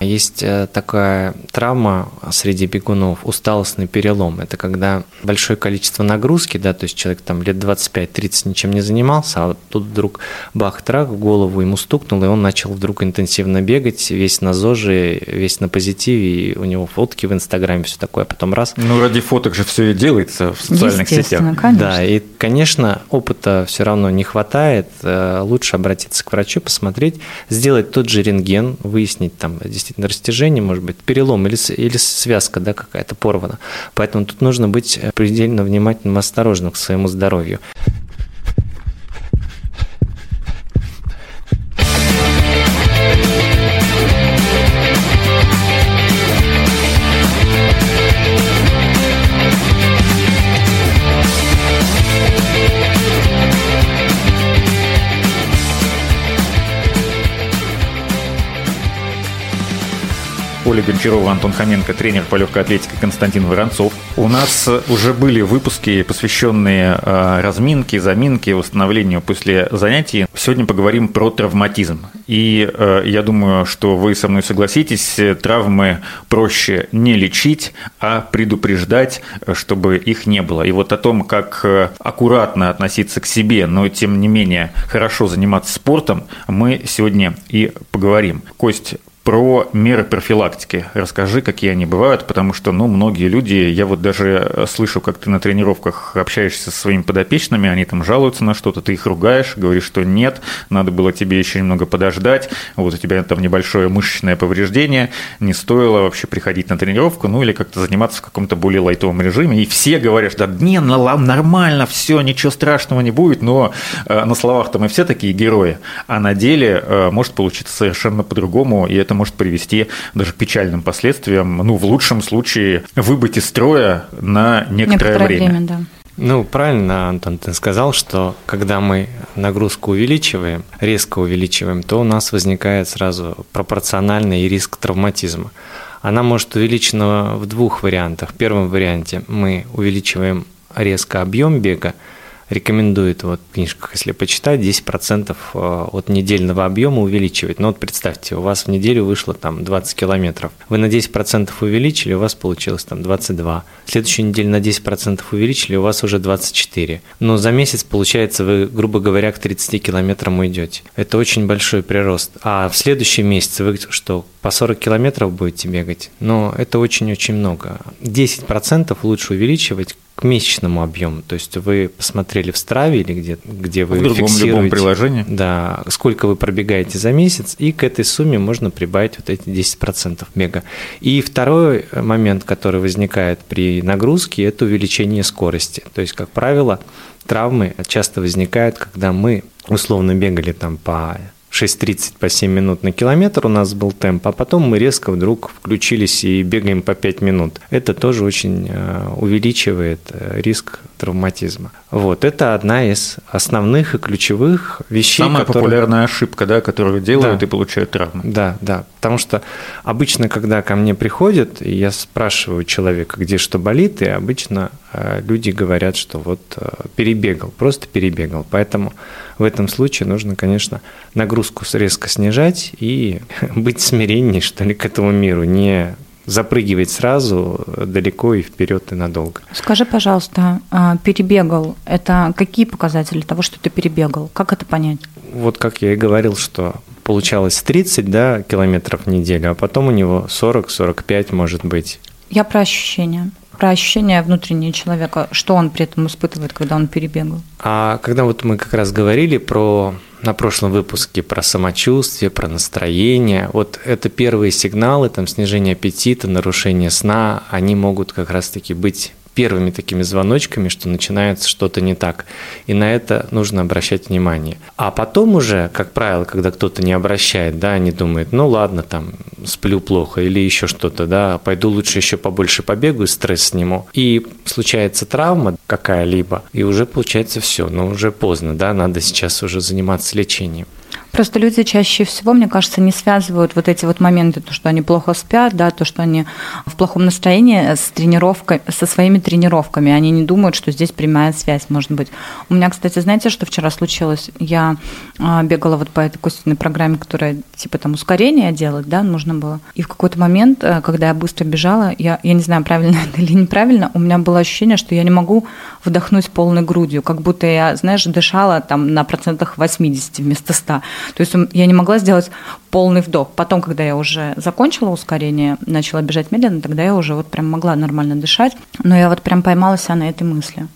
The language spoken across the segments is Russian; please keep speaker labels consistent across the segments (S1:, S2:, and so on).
S1: Есть э, такая травма среди бегунов, усталостный перелом. Это когда большое количество нагрузки, да, то есть человек там лет 25-30 ничем не занимался, а вот тут вдруг бах-трак в голову ему стукнул, и он начал вдруг интенсивно бегать, весь на ЗОЖе, весь на позитиве, и у него фотки в Инстаграме, все такое, а потом раз.
S2: Ну, ради фоток же все и делается в социальных сетях.
S1: Конечно. Да, и, конечно, опыта все равно не хватает, э, лучше обратиться к врачу, посмотреть, сделать тот же рентген, выяснить там действительно растяжение, может быть, перелом или, или связка да, какая-то порвана. Поэтому тут нужно быть предельно внимательным осторожным к своему здоровью.
S2: Оля Гончарова, Антон Хоменко, тренер по легкой атлетике Константин Воронцов. У нас уже были выпуски, посвященные э, разминке, заминке, восстановлению после занятий. Сегодня поговорим про травматизм. И э, я думаю, что вы со мной согласитесь, травмы проще не лечить, а предупреждать, чтобы их не было. И вот о том, как э, аккуратно относиться к себе, но тем не менее хорошо заниматься спортом, мы сегодня и поговорим. Кость, про меры профилактики. Расскажи, какие они бывают, потому что, ну, многие люди, я вот даже слышу, как ты на тренировках общаешься со своими подопечными, они там жалуются на что-то, ты их ругаешь, говоришь, что нет, надо было тебе еще немного подождать, вот у тебя там небольшое мышечное повреждение, не стоило вообще приходить на тренировку, ну, или как-то заниматься в каком-то более лайтовом режиме, и все говорят, да, не, нормально, все, ничего страшного не будет, но э, на словах-то мы все такие герои, а на деле э, может получиться совершенно по-другому, и это может привести даже к печальным последствиям. Ну, в лучшем случае выбыть из строя на некоторое, некоторое время. время да.
S1: Ну, правильно, Антон, ты сказал, что когда мы нагрузку увеличиваем, резко увеличиваем, то у нас возникает сразу пропорциональный риск травматизма. Она может увеличена в двух вариантах. В первом варианте мы увеличиваем резко объем бега, рекомендует вот в книжках, если почитать, 10% э, от недельного объема увеличивать. Но вот представьте, у вас в неделю вышло там 20 километров. Вы на 10% увеличили, у вас получилось там 22. В следующую неделю на 10% увеличили, у вас уже 24. Но за месяц, получается, вы, грубо говоря, к 30 километрам уйдете. Это очень большой прирост. А в следующем месяце вы что, по 40 километров будете бегать? Но это очень-очень много. 10% лучше увеличивать к месячному объему. То есть вы посмотрели в Страве или где, где вы
S2: в другом фиксируете, любом приложении.
S1: Да, сколько вы пробегаете за месяц, и к этой сумме можно прибавить вот эти 10% мега. И второй момент, который возникает при нагрузке, это увеличение скорости. То есть, как правило, травмы часто возникают, когда мы условно бегали там по 6.30 по 7 минут на километр у нас был темп, а потом мы резко вдруг включились и бегаем по 5 минут. Это тоже очень э, увеличивает э, риск травматизма. Вот, это одна из основных и ключевых вещей.
S2: Самая которые... популярная ошибка, да, которую делают да. и получают травмы.
S1: Да, да. Потому что обычно, когда ко мне приходят, я спрашиваю человека, где что болит, и обычно э, люди говорят, что вот перебегал, просто перебегал. Поэтому в этом случае нужно, конечно, нагрузку резко снижать и быть смиреннее, что ли, к этому миру, не запрыгивать сразу далеко и вперед и надолго.
S3: Скажи, пожалуйста, а, перебегал, это какие показатели того, что ты перебегал? Как это понять?
S1: Вот как я и говорил, что получалось 30 да, километров в неделю, а потом у него 40-45 может быть.
S3: Я про ощущения про ощущения внутренние человека, что он при этом испытывает, когда он перебегал.
S1: А когда вот мы как раз говорили про на прошлом выпуске про самочувствие, про настроение. Вот это первые сигналы, там снижение аппетита, нарушение сна, они могут как раз-таки быть первыми такими звоночками, что начинается что-то не так. И на это нужно обращать внимание. А потом уже, как правило, когда кто-то не обращает, да, они думают, ну ладно, там, сплю плохо или еще что-то, да, пойду лучше еще побольше побегаю, стресс сниму. И случается травма какая-либо, и уже получается все, но уже поздно, да, надо сейчас уже заниматься лечением.
S3: Просто люди чаще всего, мне кажется, не связывают вот эти вот моменты, то, что они плохо спят, да, то, что они в плохом настроении с тренировкой, со своими тренировками. Они не думают, что здесь прямая связь может быть. У меня, кстати, знаете, что вчера случилось? Я а, бегала вот по этой косвенной программе, которая типа там ускорение делать, да, нужно было. И в какой-то момент, э, когда я быстро бежала, я, я не знаю, правильно это или неправильно, у меня было ощущение, что я не могу вдохнуть полной грудью, как будто я, знаешь, дышала там на процентах 80 вместо 100. То есть я не могла сделать полный вдох. Потом, когда я уже закончила ускорение, начала бежать медленно, тогда я уже вот прям могла нормально дышать. Но я вот прям поймала себя на этой мысли.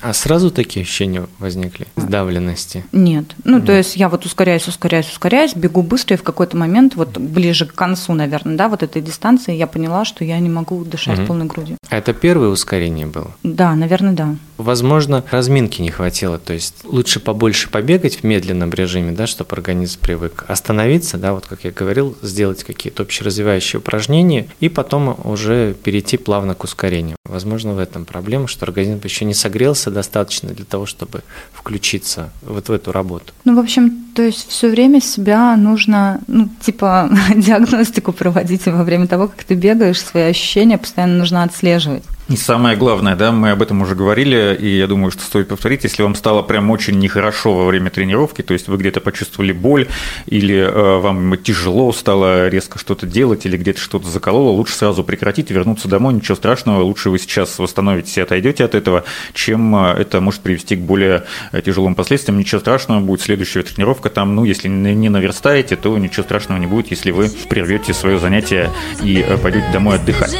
S1: А сразу такие ощущения возникли? Сдавленности?
S3: Нет. Ну, то есть я вот ускоряюсь, ускоряюсь, ускоряюсь, бегу быстро, и в какой-то момент, вот ближе к концу, наверное, да, вот этой дистанции, я поняла, что я не могу дышать угу. полной грудью.
S1: А это первое ускорение было?
S3: Да, наверное, да.
S1: Возможно, разминки не хватило, то есть лучше побольше побегать в медленном режиме, да, чтобы организм привык. Остановиться, да, вот как я говорил, сделать какие-то общеразвивающие упражнения и потом уже перейти плавно к ускорению. Возможно, в этом проблема, что организм еще не согрелся достаточно для того, чтобы включиться вот в эту работу.
S3: Ну, в общем, то есть все время себя нужно, ну, типа, диагностику проводить во время того, как ты бегаешь, свои ощущения постоянно нужно отслеживать.
S2: И самое главное, да, мы об этом уже говорили, и я думаю, что стоит повторить, если вам стало прям очень нехорошо во время тренировки, то есть вы где-то почувствовали боль, или э, вам тяжело стало резко что-то делать, или где-то что-то закололо, лучше сразу прекратить, вернуться домой, ничего страшного, лучше вы сейчас восстановитесь и отойдете от этого, чем э, это может привести к более э, тяжелым последствиям. Ничего страшного будет следующая тренировка там, ну, если не наверстаете, то ничего страшного не будет, если вы прервете свое занятие и э, пойдете домой отдыхать.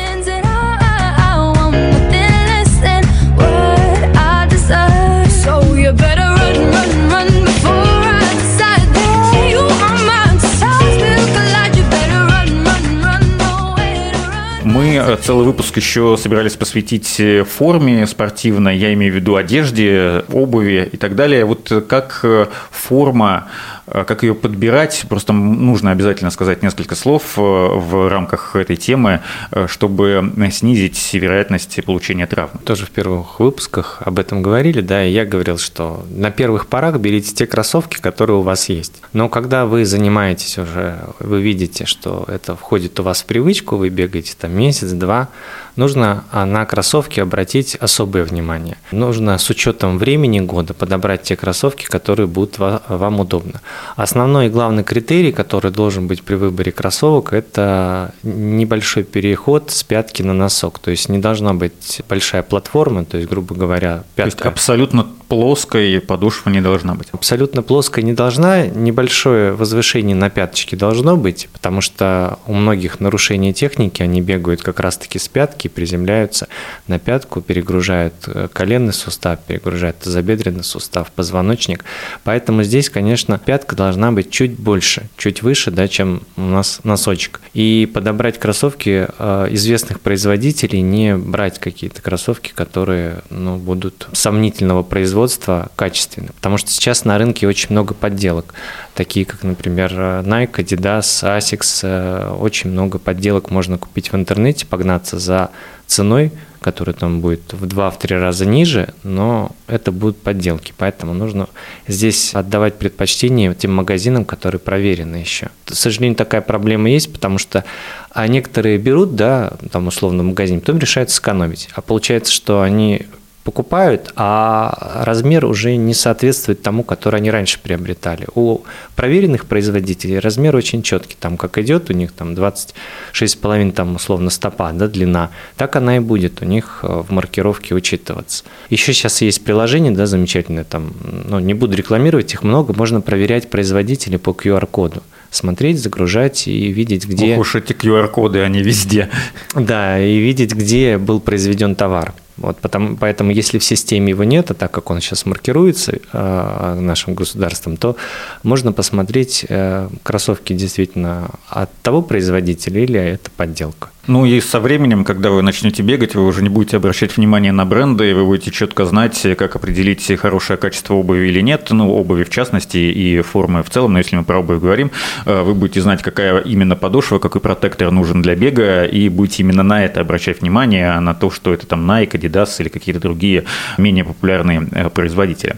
S2: Мы э, целый выпуск еще собирались посвятить э, форме спортивной, я имею в виду одежде, обуви и так далее. Вот как э, форма как ее подбирать, просто нужно обязательно сказать несколько слов э, в рамках этой темы, э, чтобы снизить вероятность получения травм.
S1: Тоже в первых выпусках об этом говорили, да, и я говорил, что на первых порах берите те кроссовки, которые у вас есть. Но когда вы занимаетесь уже, вы видите, что это входит у вас в привычку, вы бегаете там месяц-два, нужно а, на кроссовки обратить особое внимание. Нужно с учетом времени года подобрать те кроссовки, которые будут вам удобны. Основной и главный критерий, который должен быть при выборе кроссовок, это небольшой переход с пятки на носок. То есть не должна быть большая платформа, то есть, грубо говоря,
S2: пятка. То есть абсолютно плоской подошва не должна быть.
S1: Абсолютно плоская не должна, небольшое возвышение на пяточке должно быть, потому что у многих нарушений техники, они бегают как раз-таки с пятки, приземляются на пятку, перегружают э, коленный сустав, перегружают тазобедренный сустав, позвоночник. Поэтому здесь, конечно, пятка должна быть чуть больше, чуть выше, да, чем у нас носочек. И подобрать кроссовки э, известных производителей, не брать какие-то кроссовки, которые ну, будут сомнительного производства, качественно. Потому что сейчас на рынке очень много подделок, такие как, например, Nike, Adidas, Asics. Э, очень много подделок можно купить в интернете, погнаться за ценой, которая там будет в 2-3 раза ниже, но это будут подделки. Поэтому нужно здесь отдавать предпочтение тем магазинам, которые проверены еще. К сожалению, такая проблема есть, потому что а некоторые берут, да, там условно магазин, потом решают сэкономить. А получается, что они покупают, а размер уже не соответствует тому, который они раньше приобретали. У проверенных производителей размер очень четкий, там как идет у них там 26,5 там условно стопа, да, длина, так она и будет у них э, в маркировке учитываться. Еще сейчас есть приложение, да, замечательное, там, ну, не буду рекламировать, их много, можно проверять производителей по QR-коду смотреть, загружать и видеть, где...
S2: Ох уж эти QR-коды, они везде.
S1: Да, и видеть, где был произведен товар. Вот потому, поэтому, если в системе его нет, а так как он сейчас маркируется э, нашим государством, то можно посмотреть, э, кроссовки действительно от того производителя или это подделка.
S2: Ну и со временем, когда вы начнете бегать, вы уже не будете обращать внимание на бренды, вы будете четко знать, как определить хорошее качество обуви или нет, ну, обуви в частности и формы в целом, но если мы про обувь говорим, э, вы будете знать, какая именно подошва, какой протектор нужен для бега, и будете именно на это обращать внимание, а на то, что это там Nike, Adidas или какие-то другие менее популярные э, производители.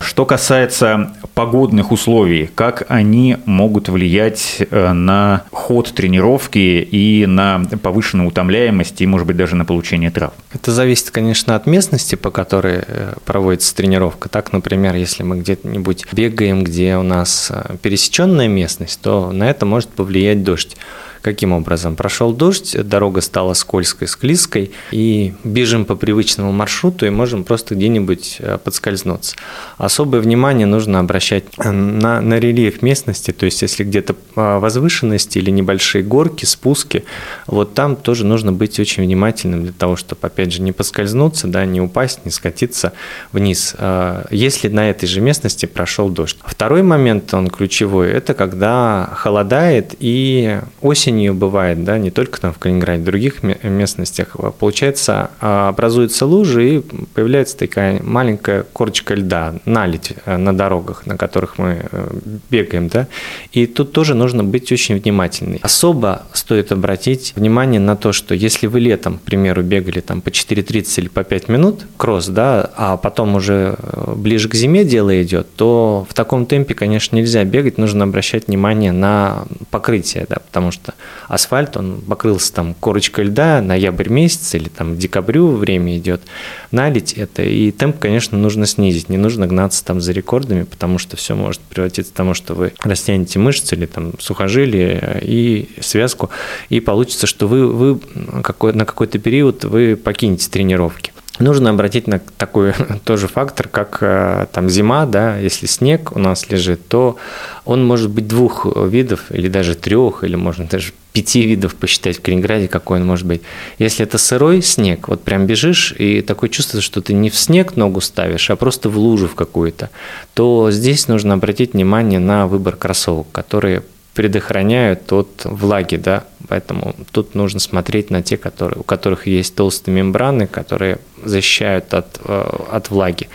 S2: Что касается погодных условий, как они могут влиять э, на ход тренировки и на повышенную утомляемость и, может быть, даже на получение трав?
S1: Это зависит, конечно, от местности, по которой э, проводится тренировка. Так, например, если мы где-нибудь бегаем, где у нас э, пересеченная местность, то на это может повлиять дождь. Каким образом? Прошел дождь, дорога стала скользкой, склизкой, и бежим по привычному маршруту и можем просто где-нибудь э, подскользнуться. Особое внимание нужно обращать э, на, на рельеф местности, то есть если где-то а, возвышенности или небольшие горки, спуски, вот там тоже нужно быть очень внимательным для того, чтобы, опять же, не поскользнуться, да, не упасть, не скатиться вниз, а, если на этой же местности прошел дождь. Второй момент, он ключевой, это когда холодает и осень осенью бывает, да, не только там в Калининграде, в других местностях, получается, а, образуются лужи и появляется такая маленькая корочка льда, налить э, на дорогах, на которых мы э, бегаем, да, и тут тоже нужно быть очень внимательным. Особо стоит обратить внимание на то, что если вы летом, к примеру, бегали там по 4.30 или по 5 минут кросс, да, а потом уже э, ближе к зиме дело идет, то в таком темпе, конечно, нельзя бегать, нужно обращать внимание на покрытие, да, потому что асфальт, он покрылся там корочкой льда, ноябрь месяц или там декабрю время идет, налить это, и темп, конечно, нужно снизить, не нужно гнаться там за рекордами, потому что все может превратиться в тому, что вы растянете мышцы или там сухожилие и связку, и получится, что вы, вы какой, на какой-то период вы покинете тренировки. Нужно обратить на такой тоже фактор, как э, там зима, да, если снег у нас лежит, то он может быть двух видов, или даже трех, или можно даже пяти видов посчитать в Калининграде, какой он может быть. Если это сырой снег, вот прям бежишь, и такое чувство, что ты не в снег ногу ставишь, а просто в лужу в какую-то, то здесь нужно обратить внимание на выбор кроссовок, которые предохраняют от влаги, да, поэтому тут нужно смотреть на те, которые, у которых есть толстые мембраны, которые защищают от, э, от влаги.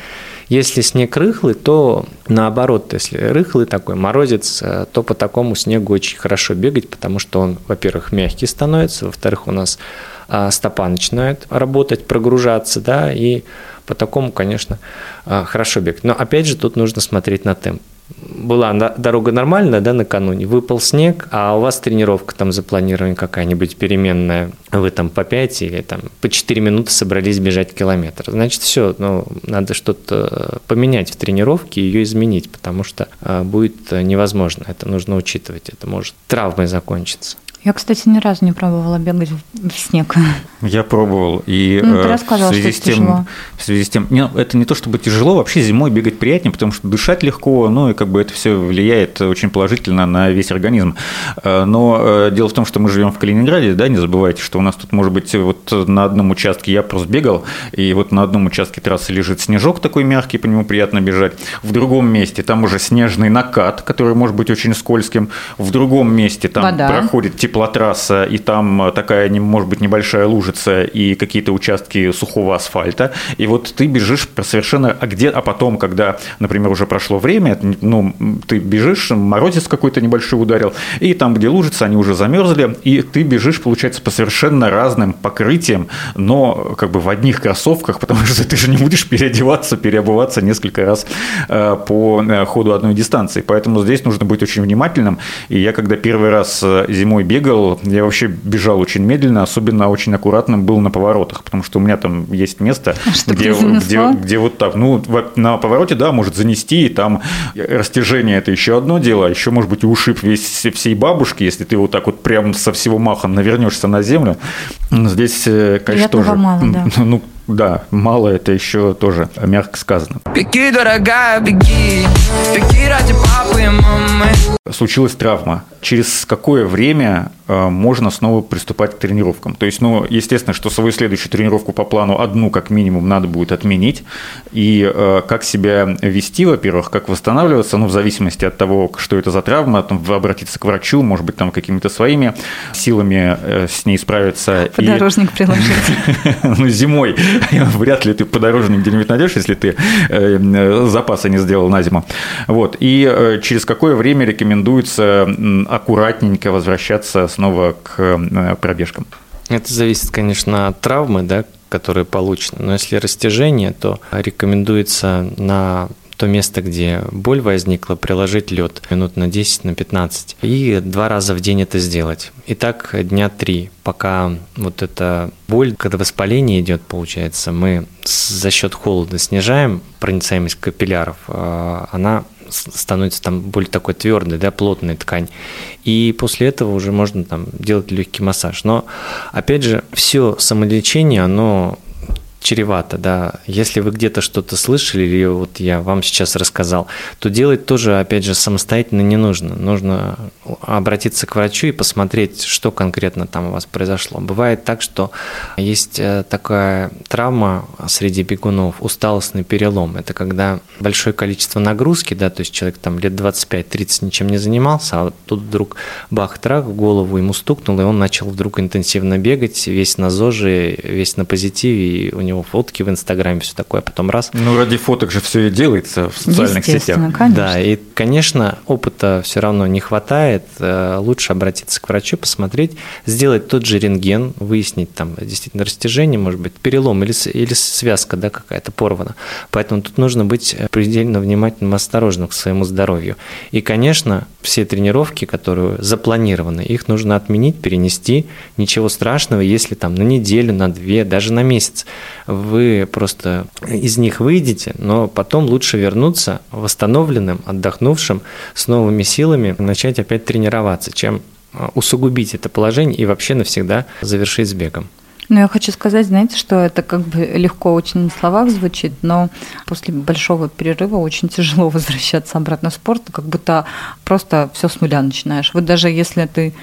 S1: Если снег рыхлый, то наоборот, если рыхлый такой морозец, э, то по такому снегу очень хорошо бегать, потому что он, во-первых, мягкий становится, во-вторых, у нас а, стопа начинает работать, прогружаться, да, и по такому, конечно, хорошо бегать. Но опять же, тут нужно смотреть на темп была дорога нормальная, да, накануне, выпал снег, а у вас тренировка там запланирована какая-нибудь переменная, вы там по 5 или там по 4 минуты собрались бежать километр. Значит, все, ну, надо что-то поменять в тренировке, ее изменить, потому что а, будет невозможно. Это нужно учитывать, это может травмой закончиться.
S3: Я, кстати, ни разу не пробовала бегать в снег.
S2: Я пробовал. И
S3: ну, ты э, рассказывал, в связи
S2: что с тем, тяжело. В связи с тем, не, это не то чтобы тяжело, вообще зимой бегать приятнее, потому что дышать легко, ну и как бы это все влияет очень положительно на весь организм. Э, но э, дело в том, что мы живем в Калининграде, да, не забывайте, что у нас тут может быть вот на одном участке я просто бегал, и вот на одном участке трассы лежит снежок такой мягкий, по нему приятно бежать. В другом месте там уже снежный накат, который может быть очень скользким. В другом месте там Вода. проходит типа теплотрасса, и там такая, может быть, небольшая лужица и какие-то участки сухого асфальта, и вот ты бежишь совершенно, а где, а потом, когда, например, уже прошло время, ну, ты бежишь, морозец какой-то небольшой ударил, и там, где лужица, они уже замерзли, и ты бежишь, получается, по совершенно разным покрытиям, но как бы в одних кроссовках, потому что ты же не будешь переодеваться, переобуваться несколько раз э, по э, ходу одной дистанции, поэтому здесь нужно быть очень внимательным, и я когда первый раз э, зимой бегал, бегал, я вообще бежал очень медленно, особенно очень аккуратным был на поворотах, потому что у меня там есть место,
S3: а где, где,
S2: где вот так, ну, на повороте, да, может занести, и там растяжение – это еще одно дело, а еще, может быть, ушиб весь, всей бабушки, если ты вот так вот прям со всего маха навернешься на землю. Здесь, э, конечно, Приятного тоже…
S3: Мало, да.
S2: Ну, да, мало это еще тоже мягко сказано.
S4: Беги, дорогая, беги, беги ради папы и мамы.
S2: Случилась травма. Через какое время э, можно снова приступать к тренировкам? То есть, ну, естественно, что свою следующую тренировку по плану одну как минимум надо будет отменить. И э, как себя вести, во-первых, как восстанавливаться, ну, в зависимости от того, что это за травма, там, обратиться к врачу, может быть, там какими-то своими силами э, с ней справиться.
S3: Подорожник и... приложить.
S2: Ну, зимой вряд ли ты подорожник где-нибудь найдешь, если ты э, запасы не сделал на зиму. Вот. И э, через какое время рекомендуется аккуратненько возвращаться снова к э, пробежкам?
S1: Это зависит, конечно, от травмы, да, которые получены. Но если растяжение, то рекомендуется на то место, где боль возникла, приложить лед минут на 10, на 15. И два раза в день это сделать. И так дня три, пока вот эта боль, когда воспаление идет, получается, мы за счет холода снижаем проницаемость капилляров, а она становится там более такой твердой, да, плотная ткань. И после этого уже можно там делать легкий массаж. Но, опять же, все самолечение, оно чревато, да. Если вы где-то что-то слышали, или вот я вам сейчас рассказал, то делать тоже, опять же, самостоятельно не нужно. Нужно обратиться к врачу и посмотреть, что конкретно там у вас произошло. Бывает так, что есть э, такая травма среди бегунов, усталостный перелом. Это когда большое количество нагрузки, да, то есть человек там лет 25-30 ничем не занимался, а тут вдруг бах, трах, в голову ему стукнул, и он начал вдруг интенсивно бегать, весь на ЗОЖе, весь на позитиве, и у него него фотки в Инстаграме, все такое, потом раз.
S2: Ну, ради фоток же все и делается в социальных сетях.
S3: Конечно.
S1: Да, и, конечно, опыта все равно не хватает. Э, лучше обратиться к врачу, посмотреть, сделать тот же рентген, выяснить там действительно растяжение, может быть, перелом или, или связка да, какая-то порвана. Поэтому тут нужно быть предельно внимательным, осторожным к своему здоровью. И, конечно, все тренировки, которые запланированы, их нужно отменить, перенести. Ничего страшного, если там на неделю, на две, даже на месяц вы просто из них выйдете, но потом лучше вернуться восстановленным, отдохнувшим, с новыми силами, начать опять тренироваться, чем а, усугубить это положение и вообще навсегда завершить с бегом.
S3: Ну, я хочу сказать, знаете, что это как бы легко очень на словах звучит, но после большого перерыва очень тяжело возвращаться обратно в спорт, как будто просто все с нуля начинаешь. Вот даже если ты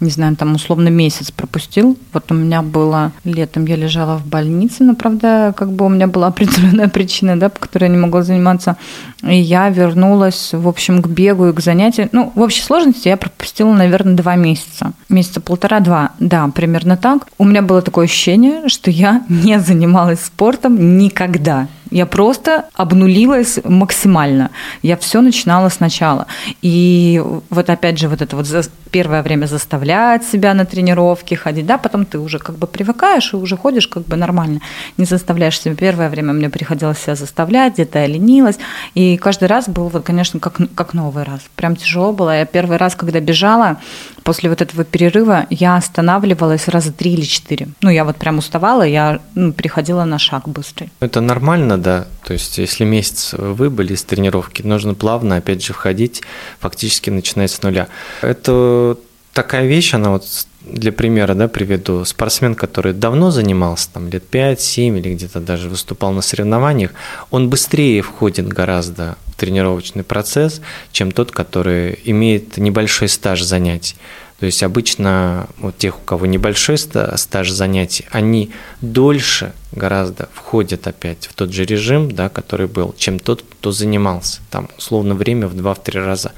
S3: не знаю, там условно месяц пропустил. Вот у меня было летом, я лежала в больнице, но, правда, как бы у меня была определенная причина, да, по которой я не могла заниматься. И я вернулась, в общем, к бегу и к занятию. Ну, в общей сложности я пропустила, наверное, два месяца. Месяца полтора-два, да, примерно так. У меня было такое ощущение, что я не занималась спортом никогда. Я просто обнулилась максимально. Я все начинала сначала. И вот опять же вот это вот первое время заставлять себя на тренировки ходить, да, потом ты уже как бы привыкаешь и уже ходишь как бы нормально, не заставляешь себя. Первое время мне приходилось себя заставлять, где-то я ленилась, и каждый раз был вот, конечно, как, как новый раз. Прям тяжело было. Я первый раз, когда бежала, после вот этого перерыва, я останавливалась раза три или четыре. Ну, я вот прям уставала, я ну, переходила на шаг быстрый.
S1: Это нормально, да. То есть, если месяц вы были с тренировки, нужно плавно, опять же, входить, фактически начинать с нуля. Это такая вещь, она вот для примера, да, приведу, спортсмен, который давно занимался, там, лет 5-7 или где-то даже выступал на соревнованиях, он быстрее входит гораздо в тренировочный процесс, чем тот, который имеет небольшой стаж занятий. То есть обычно вот тех, у кого небольшой стаж занятий, они дольше гораздо входят опять в тот же режим, да, который был, чем тот, кто занимался. Там, условно, время в 2-3 раза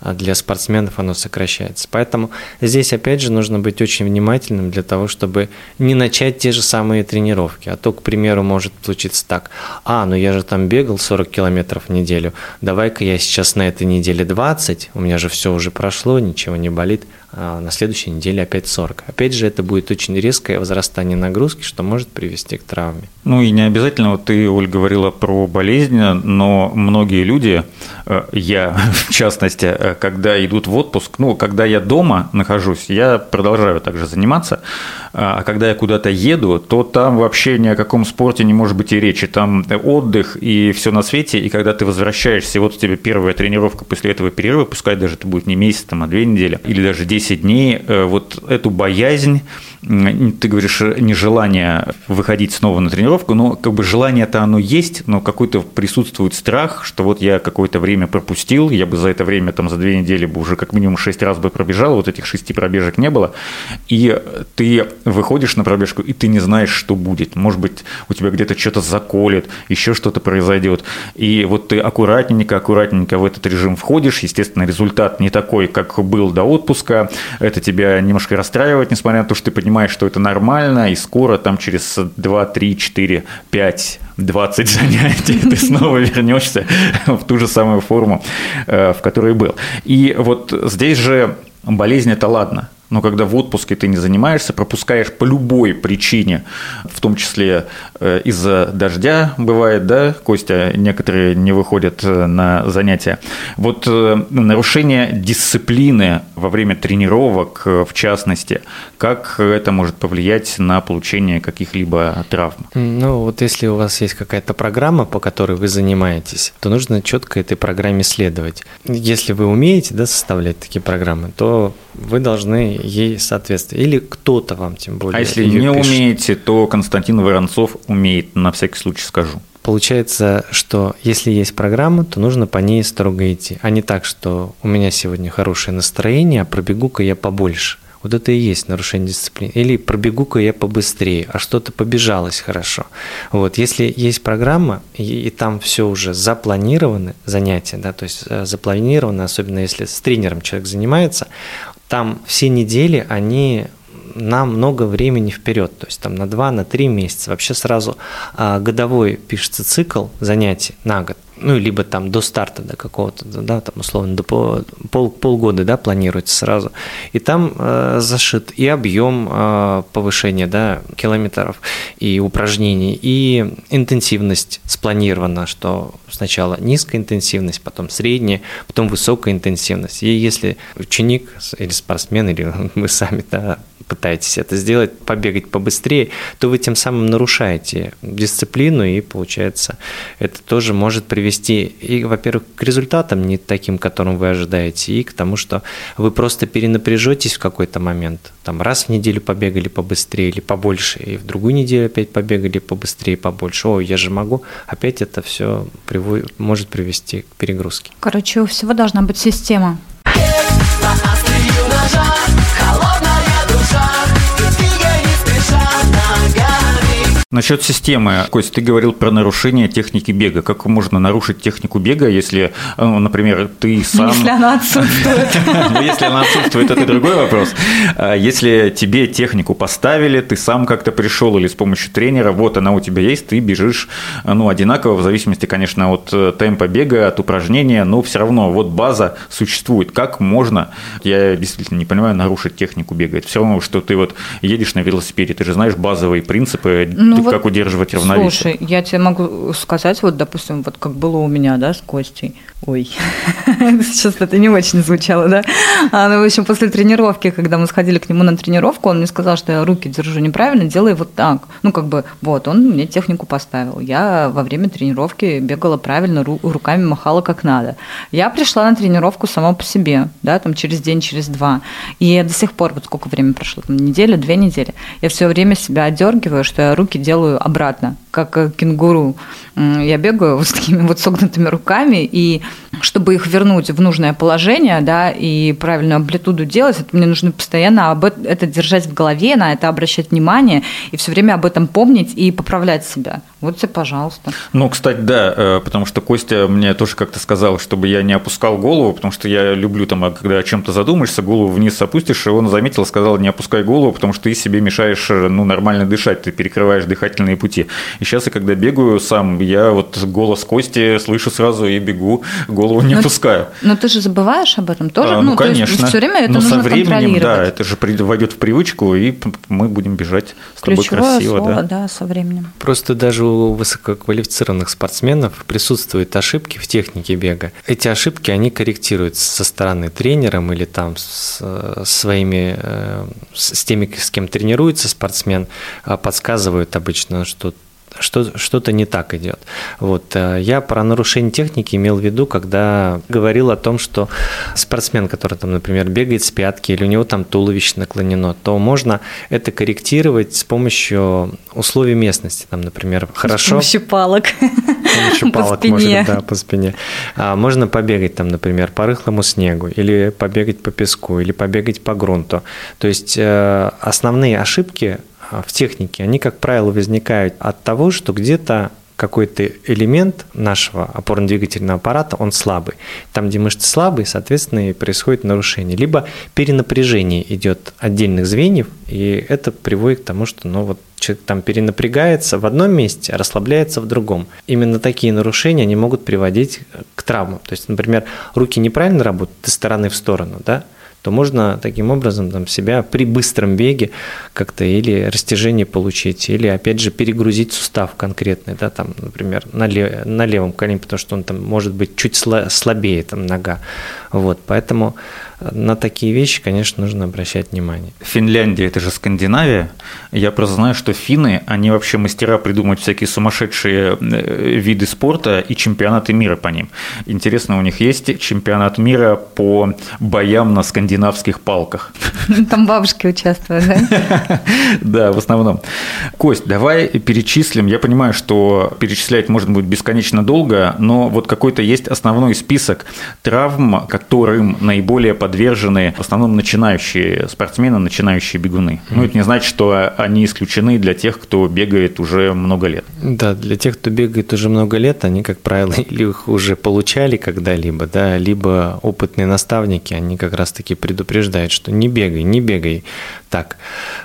S1: а для спортсменов оно сокращается. Поэтому здесь, опять же, нужно быть очень внимательным для того, чтобы не начать те же самые тренировки. А то, к примеру, может случиться так. А, ну я же там бегал 40 километров в неделю, давай-ка я сейчас на этой неделе 20, у меня же все уже прошло, ничего не болит, а на следующей неделе опять 40. Опять же, это будет очень резкое возрастание нагрузки, что может привести к травме.
S2: Ну и не обязательно, вот ты, Оль, говорила про болезнь, но многие люди, э, я в частности, э, когда идут в отпуск, ну, когда я дома нахожусь, я продолжаю также заниматься, а когда я куда-то еду, то там вообще ни о каком спорте не может быть и речи. Там отдых и все на свете, и когда ты возвращаешься, вот у тебя первая тренировка после этого перерыва, пускай даже это будет не месяц, там, а две недели, или даже 10 дней, э, вот эту боязнь, ты говоришь, нежелание выходить снова на тренировку, но как бы желание-то оно есть, но какой-то присутствует страх, что вот я какое-то время пропустил, я бы за это время, там, за две недели бы уже как минимум шесть раз бы пробежал, вот этих шести пробежек не было, и ты выходишь на пробежку, и ты не знаешь, что будет. Может быть, у тебя где-то что-то заколет, еще что-то произойдет. И вот ты аккуратненько, аккуратненько в этот режим входишь. Естественно, результат не такой, как был до отпуска. Это тебя немножко расстраивает, несмотря на то, что ты понимаешь, что это нормально, и скоро там через 2, 3, 4, 5 20 занятий, ты снова вернешься в ту же самую форму, э, в которой был. И вот здесь же болезнь это ладно, Но когда в отпуске ты не занимаешься, пропускаешь по любой причине, в том числе э, из-за дождя бывает, да, Костя, некоторые не выходят э, на занятия. Вот э, нарушение дисциплины во время тренировок, в частности, как это может повлиять на получение каких-либо травм?
S1: Ну, вот если у вас есть какая-то программа, по которой вы занимаетесь, то нужно четко этой программе следовать. Если вы умеете да, составлять такие программы, то вы должны ей соответствовать. Или кто-то вам тем более.
S2: А если не пишет. умеете, то Константин Воронцов умеет, на всякий случай скажу.
S1: Получается, что если есть программа, то нужно по ней строго идти, а не так, что у меня сегодня хорошее настроение, а пробегу-ка я побольше. Вот это и есть нарушение дисциплины. Или пробегу-ка я побыстрее, а что-то побежалось хорошо. Вот, если есть программа, и, и там все уже запланированы занятия, да, то есть э, запланировано, особенно если с тренером человек занимается, там все недели, они на много времени вперед, то есть там на 2, на 3 месяца. Вообще сразу а, годовой пишется цикл занятий на год ну, либо там до старта до какого-то, да, там условно до пол, пол, полгода, да, планируется сразу. И там э, зашит и объем э, повышения, да, километров и упражнений, и интенсивность спланирована, что сначала низкая интенсивность, потом средняя, потом высокая интенсивность. И если ученик или спортсмен, или вы сами, да, пытаетесь это сделать, побегать побыстрее, то вы тем самым нарушаете дисциплину, и получается, это тоже может привести и, во-первых, к результатам не таким, которым вы ожидаете, и к тому, что вы просто перенапряжетесь в какой-то момент. Там раз в неделю побегали побыстрее или побольше, и в другую неделю опять побегали побыстрее, побольше. О, я же могу. Опять это все приводит, может привести к перегрузке.
S3: Короче, у всего должна быть система. sun, the vegan.
S2: Насчет системы, Кость, ты говорил про нарушение техники бега. Как можно нарушить технику бега, если, ну, например, ты сам...
S3: Если она отсутствует.
S2: Ну, если она отсутствует, это другой вопрос. А если тебе технику поставили, ты сам как-то пришел или с помощью тренера, вот она у тебя есть, ты бежишь, ну, одинаково, в зависимости, конечно, от э, темпа бега, от упражнения, но все равно вот база существует. Как можно, я действительно не понимаю, нарушить технику бега? Это все равно, что ты вот едешь на велосипеде, ты же знаешь базовые принципы ну, ну, вот, как удерживать равновесие?
S3: Слушай, я тебе могу сказать, вот, допустим, вот как было у меня, да, с Костей. Ой, сейчас это не очень звучало, да? А, ну, в общем, после тренировки, когда мы сходили к нему на тренировку, он мне сказал, что я руки держу неправильно, делай вот так. Ну, как бы, вот, он мне технику поставил. Я во время тренировки бегала правильно, ру- руками махала как надо. Я пришла на тренировку сама по себе, да, там через день, через два. И я до сих пор, вот сколько времени прошло, там, неделя, две недели, я все время себя отдергиваю, что я руки делаю обратно, как э, кенгуру. Я бегаю вот с такими вот согнутыми руками, и чтобы их вернуть в нужное положение, да, и правильную амплитуду делать, это мне нужно постоянно об это держать в голове, на это обращать внимание, и все время об этом помнить и поправлять себя. Вот тебе, пожалуйста.
S2: Ну, кстати, да, э, потому что Костя мне тоже как-то сказал, чтобы я не опускал голову, потому что я люблю там, а когда о чем-то задумаешься, голову вниз опустишь, и он заметил, сказал, не опускай голову, потому что ты себе мешаешь, э, ну, нормально дышать, ты перекрываешь дыхательные пути. Сейчас я когда бегаю сам, я вот голос Кости слышу сразу и бегу, голову не но, опускаю.
S3: Но ты же забываешь об этом тоже?
S2: А, ну, ну, конечно.
S3: все время это
S2: но
S3: нужно
S2: со временем, да, это же войдет в привычку, и мы будем бежать с тобой красиво.
S3: Слово, да. да, со временем.
S1: Просто даже у высококвалифицированных спортсменов присутствуют ошибки в технике бега. Эти ошибки, они корректируются со стороны тренером или там с своими, э, с теми, с кем тренируется спортсмен, а подсказывают обычно, что что, что-то не так идет. Вот. Э, я про нарушение техники имел в виду, когда говорил о том, что спортсмен, который, там, например, бегает с пятки или у него там туловище наклонено, то можно это корректировать с помощью условий местности. Там, например, хорошо... С
S3: помощью палок. С
S1: помощью палок, по может, да, по спине. А можно побегать там, например, по рыхлому снегу, или побегать по песку, или побегать по грунту. То есть э, основные ошибки в технике, они, как правило, возникают от того, что где-то какой-то элемент нашего опорно-двигательного аппарата, он слабый. Там, где мышцы слабые, соответственно, и происходит нарушение. Либо перенапряжение идет отдельных звеньев, и это приводит к тому, что ну, вот человек там перенапрягается в одном месте, а расслабляется в другом. Именно такие нарушения они могут приводить к травмам. То есть, например, руки неправильно работают из стороны в сторону, да, то можно таким образом там, себя при быстром беге как-то или растяжение получить, или опять же перегрузить сустав конкретный, да, там, например, на, лев, на левом колене, потому что он там может быть чуть слабее, там, нога. Вот, поэтому на такие вещи, конечно, нужно обращать внимание.
S2: Финляндия – это же Скандинавия. Я просто знаю, что финны, они вообще мастера придумать всякие сумасшедшие э, виды спорта и чемпионаты мира по ним. Интересно, у них есть чемпионат мира по боям на скандинавских палках.
S3: Там бабушки участвуют, да?
S2: Да, в основном. Кость, давай перечислим. Я понимаю, что перечислять можно будет бесконечно долго, но вот какой-то есть основной список травм, которым наиболее подвержены в основном начинающие спортсмены, начинающие бегуны. Ну, это не значит, что они исключены для тех, кто бегает уже много лет.
S1: Да, для тех, кто бегает уже много лет, они, как правило, или их уже получали когда-либо, да, либо опытные наставники, они как раз-таки предупреждают, что не бегай, не бегай так.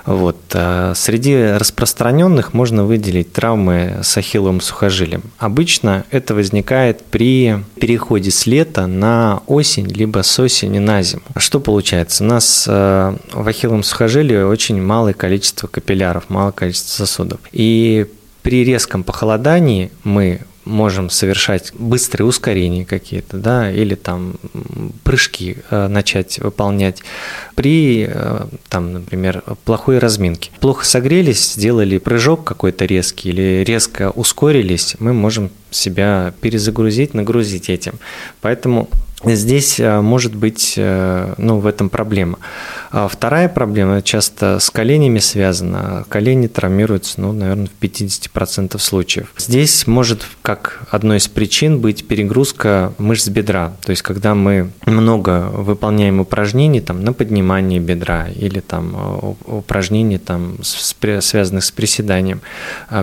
S1: Вот. А среди распространенных можно выделить травмы с ахилловым сухожилием. Обычно это возникает при переходе с лета на осень, либо с осени на зиму. Что получается? У нас э, в ахилловом сухожилии очень малое количество капилляров, малое количество сосудов. И при резком похолодании мы можем совершать быстрые ускорения какие-то, да, или там прыжки э, начать выполнять при, э, там, например, плохой разминке. Плохо согрелись, сделали прыжок какой-то резкий или резко ускорились, мы можем себя перезагрузить, нагрузить этим. Поэтому Здесь э, может быть э, ну, в этом проблема. А вторая проблема часто с коленями связана. Колени травмируются, ну, наверное, в 50% случаев. Здесь может как одной из причин быть перегрузка мышц бедра. То есть, когда мы много выполняем упражнений там, на поднимание бедра или там, упражнений, там, связанных с приседанием,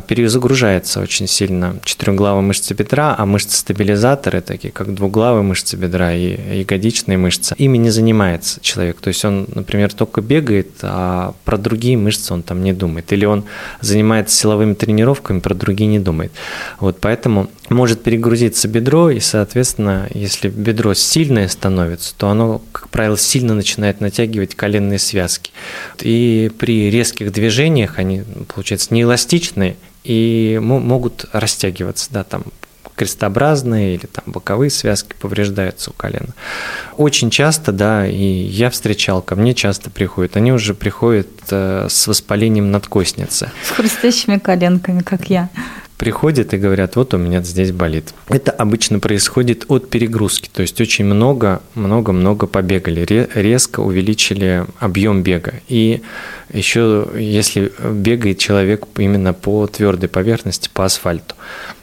S1: перезагружается очень сильно четырехглавая мышца бедра, а мышцы-стабилизаторы, такие как двуглавые мышцы бедра, и ягодичные мышцы, ими не занимается человек. То есть он, например, только бегает, а про другие мышцы он там не думает. Или он занимается силовыми тренировками, про другие не думает. Вот поэтому может перегрузиться бедро, и, соответственно, если бедро сильное становится, то оно, как правило, сильно начинает натягивать коленные связки. И при резких движениях они, получается, неэластичные и могут растягиваться, да, там крестообразные или там боковые связки повреждаются у колена. Очень часто, да, и я встречал, ко мне часто приходят, они уже приходят э, с воспалением надкостницы.
S3: С хрустящими коленками, как я
S1: приходят и говорят, вот у меня здесь болит. Это обычно происходит от перегрузки, то есть очень много, много, много побегали, резко увеличили объем бега. И еще если бегает человек именно по твердой поверхности, по асфальту.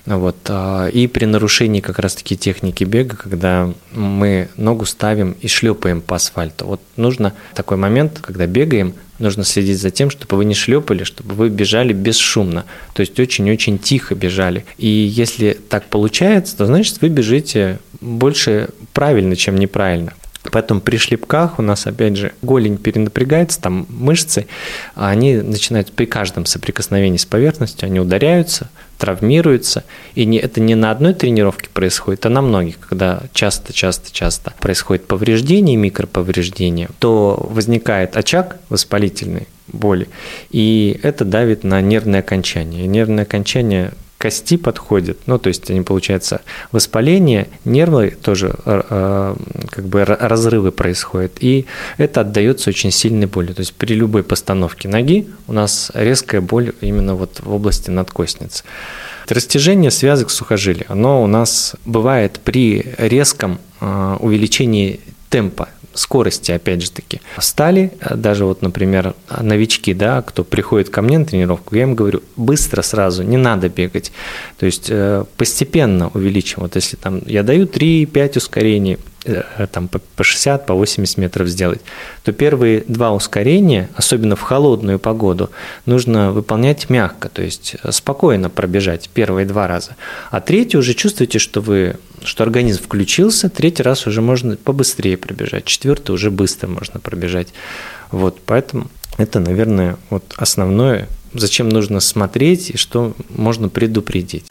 S1: Вот. А, и при нарушении как раз-таки техники бега, когда мы ногу ставим и шлепаем по асфальту. Вот нужно такой момент, когда бегаем, нужно следить за тем, чтобы вы не шлепали, чтобы вы бежали бесшумно, то есть очень-очень тихо бежали. И если так получается, то значит вы бежите больше правильно, чем неправильно. Поэтому при шлепках у нас, опять же, голень перенапрягается, там мышцы, а они начинают при каждом соприкосновении с поверхностью, они ударяются, травмируются. И не, это не на одной тренировке происходит, а на многих, когда часто-часто-часто происходит повреждение, микроповреждение, то возникает очаг воспалительный боли, и это давит на нервное окончание. И нервное окончание кости подходят, ну, то есть они, получается, воспаление, нервы тоже э, э, как бы разрывы происходят, и это отдается очень сильной болью. То есть при любой постановке ноги у нас резкая боль именно вот в области надкостницы. Растяжение связок сухожилий, оно у нас бывает при резком э, увеличении темпа скорости, опять же таки. Встали, э, даже вот, например, новички, да, кто приходит ко мне на тренировку, я им говорю, быстро сразу, не надо бегать. То есть э, постепенно увеличим. Вот если там я даю 3-5 ускорений, там, по 60, по 80 метров сделать, то первые два ускорения, особенно в холодную погоду, нужно выполнять мягко, то есть э, спокойно пробежать первые два раза. А третий уже чувствуете, что вы что организм включился, третий раз уже можно побыстрее пробежать, четвертый уже быстро можно пробежать. Вот, поэтому это, наверное, вот основное, зачем нужно смотреть и что можно предупредить.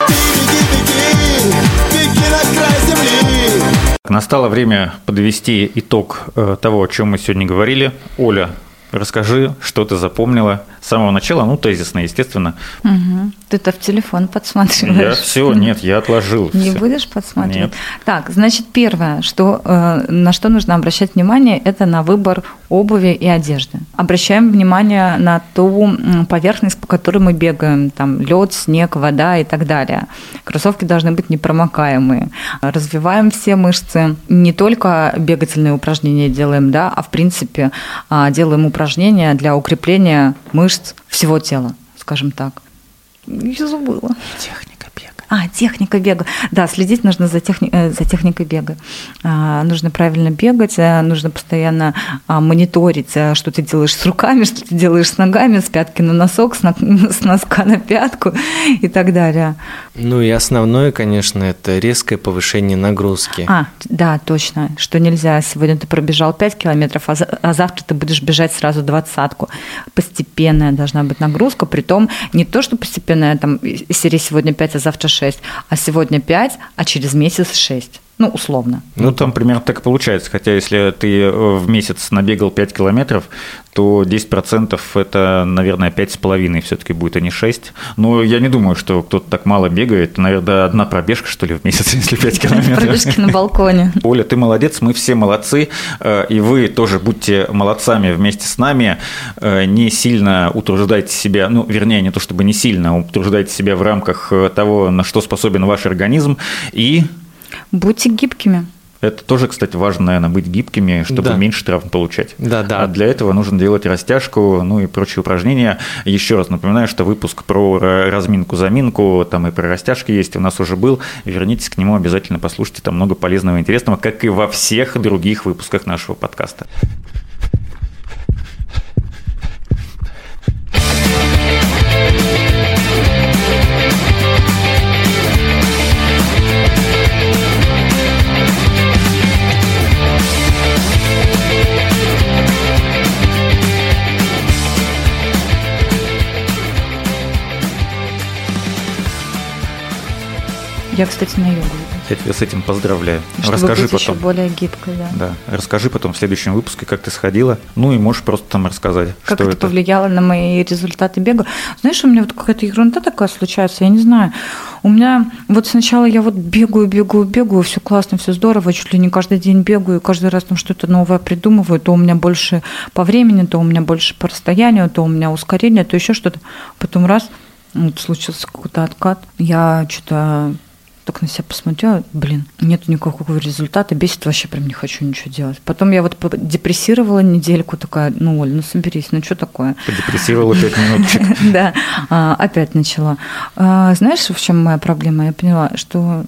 S2: Настало время подвести итог э, того, о чем мы сегодня говорили. Оля, расскажи, что ты запомнила с самого начала, ну, тезисно, естественно.
S3: Угу. Ты-то в телефон подсматриваешь.
S2: Я все, нет, я отложил.
S3: Не
S2: всё.
S3: будешь подсматривать?
S2: Нет.
S3: Так, значит, первое, что, э, на что нужно обращать внимание, это на выбор обуви и одежды. Обращаем внимание на ту поверхность, по которой мы бегаем, там лед, снег, вода и так далее. Кроссовки должны быть непромокаемые. Развиваем все мышцы. Не только бегательные упражнения делаем, да, а в принципе а, делаем упражнения для укрепления мышц всего тела, скажем так. Я забыла.
S2: Бега.
S3: А, техника бега. Да, следить нужно за, техни- э, за техникой бега. А, нужно правильно бегать, э, нужно постоянно а, мониторить, э, что ты делаешь с руками, что ты делаешь с ногами, с пятки на носок, с, на- с носка на пятку и так далее.
S1: Ну и основное, конечно, это резкое повышение нагрузки.
S3: А, да, точно, что нельзя. Сегодня ты пробежал 5 километров, а, за- а завтра ты будешь бежать сразу двадцатку. Постепенная должна быть нагрузка, притом не то, что постепенная, там, из серии сегодня 5, а завтра 6, а сегодня 5, а через месяц 6. Ну, условно.
S2: Ну, там примерно так и получается. Хотя, если ты э, в месяц набегал 5 километров, то 10% это, наверное, 5,5 все-таки будет, а не 6. Но я не думаю, что кто-то так мало бегает. Наверное, одна пробежка, что ли, в месяц, если 5 километров.
S3: Пробежки на балконе.
S2: Оля, ты молодец, мы все молодцы, э, и вы тоже будьте молодцами вместе с нами. Э, Не сильно утруждайте себя, ну, вернее, не то чтобы не сильно, а утруждайте себя в рамках того, на что способен ваш организм, и
S3: Будьте гибкими.
S2: это тоже, кстати, важно, наверное, быть гибкими, чтобы
S1: Да.
S2: меньше травм получать.
S1: Да, да.
S2: А для этого нужно делать растяжку, ну и прочие упражнения. Еще раз напоминаю, что выпуск про ра- разминку-заминку, там и про растяжки есть, у нас уже был. Вернитесь к нему, обязательно послушайте, там много полезного и интересного, как и во всех других выпусках нашего подкаста.
S3: Я, кстати, на йогу.
S2: Я тебя с этим поздравляю.
S3: Чтобы
S2: Расскажи
S3: быть еще
S2: потом.
S3: более гибкой, да.
S2: Да, расскажи потом в следующем выпуске, как ты сходила. Ну и можешь просто там рассказать,
S3: Как
S2: что
S3: это, повлияло на мои результаты бега? Знаешь, у меня вот какая-то ерунда такая случается, я не знаю. У меня вот сначала я вот бегаю, бегаю, бегаю, все классно, все здорово, чуть ли не каждый день бегаю, каждый раз там что-то новое придумываю, то у меня больше по времени, то у меня больше по расстоянию, то у меня ускорение, то еще что-то. Потом раз, вот случился какой-то откат, я что-то так на себя посмотрела, блин, нет никакого результата, бесит вообще прям не хочу ничего делать. Потом я вот депрессировала недельку, такая, ну, Оль, ну соберись, ну что такое?
S2: Подепрессировала пять минуточек.
S3: Да, а, опять начала. А, Знаешь, в чем моя проблема? Я поняла, что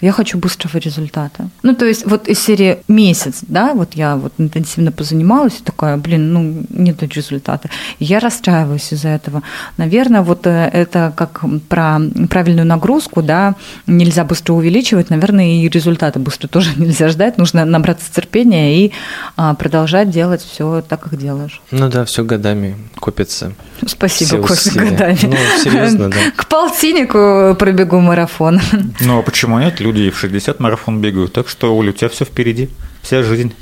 S3: я хочу быстрого результата. Ну, то есть вот из серии месяц, да, вот я вот интенсивно позанималась, и такая, блин, ну, нет результата. И я расстраиваюсь из-за этого. Наверное, вот э, это как про правильную нагрузку, да, нельзя быстро увеличивать, наверное, и результата быстро тоже нельзя ждать, нужно набраться терпения и а, продолжать делать все так, как делаешь.
S1: Ну да, все годами копится.
S3: Спасибо,
S1: усилия.
S3: годами.
S1: Ну, серьезно, да.
S3: К полтиннику пробегу марафон.
S2: Ну а почему нет? Люди в 60 марафон бегают, так что, Оля, у тебя все впереди, вся жизнь.